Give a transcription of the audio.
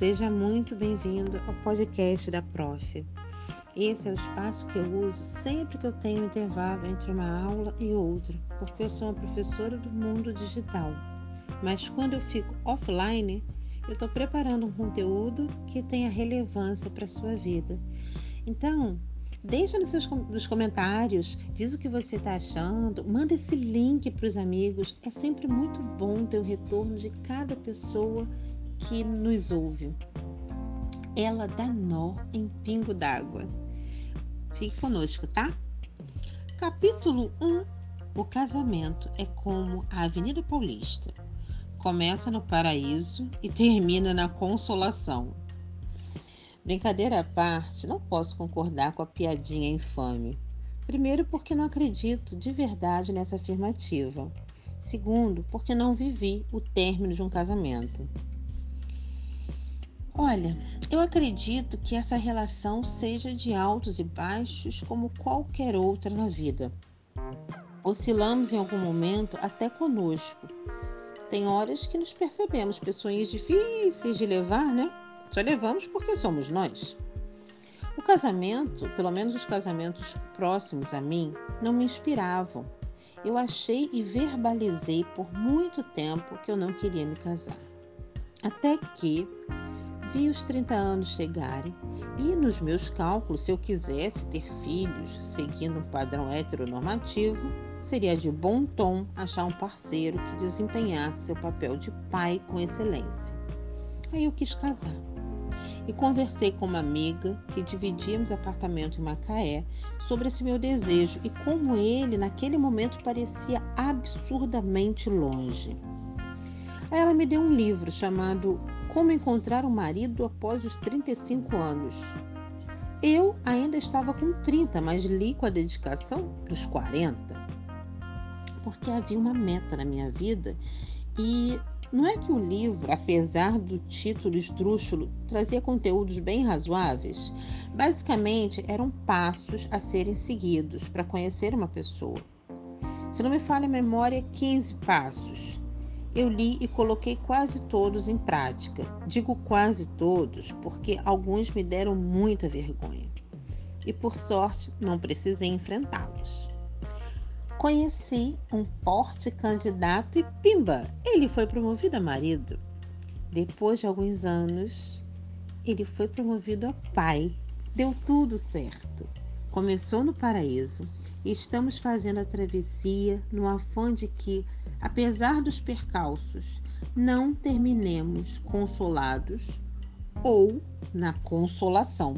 Seja muito bem-vindo ao podcast da Prof. Esse é o espaço que eu uso sempre que eu tenho intervalo entre uma aula e outra, porque eu sou uma professora do mundo digital. Mas quando eu fico offline, eu estou preparando um conteúdo que tenha relevância para a sua vida. Então, deixa nos seus nos comentários, diz o que você está achando, manda esse link para os amigos. É sempre muito bom ter o retorno de cada pessoa que nos ouve. Ela dá nó em pingo d'água. Fique conosco, tá? Capítulo 1 O casamento é como a Avenida Paulista. Começa no paraíso e termina na consolação. Brincadeira à parte, não posso concordar com a piadinha infame. Primeiro, porque não acredito de verdade nessa afirmativa. Segundo, porque não vivi o término de um casamento. Olha, eu acredito que essa relação seja de altos e baixos como qualquer outra na vida. Oscilamos em algum momento até conosco. Tem horas que nos percebemos pessoas difíceis de levar, né? Só levamos porque somos nós. O casamento, pelo menos os casamentos próximos a mim, não me inspiravam. Eu achei e verbalizei por muito tempo que eu não queria me casar. Até que vi os 30 anos chegarem e, nos meus cálculos, se eu quisesse ter filhos seguindo um padrão heteronormativo, seria de bom tom achar um parceiro que desempenhasse seu papel de pai com excelência. Aí eu quis casar. E conversei com uma amiga que dividíamos apartamento em Macaé sobre esse meu desejo e como ele, naquele momento, parecia absurdamente longe. Aí ela me deu um livro chamado como encontrar um marido após os 35 anos. Eu ainda estava com 30, mas li com a dedicação dos 40. Porque havia uma meta na minha vida e não é que o livro, apesar do título esdrúxulo, trazia conteúdos bem razoáveis? Basicamente, eram passos a serem seguidos para conhecer uma pessoa. Se não me falha a memória, 15 passos eu li e coloquei quase todos em prática. Digo quase todos porque alguns me deram muita vergonha. E por sorte não precisei enfrentá-los. Conheci um forte candidato e pimba, ele foi promovido a marido. Depois de alguns anos, ele foi promovido a pai. Deu tudo certo. Começou no paraíso e estamos fazendo a travessia no afã de que apesar dos percalços, não terminemos consolados ou na consolação.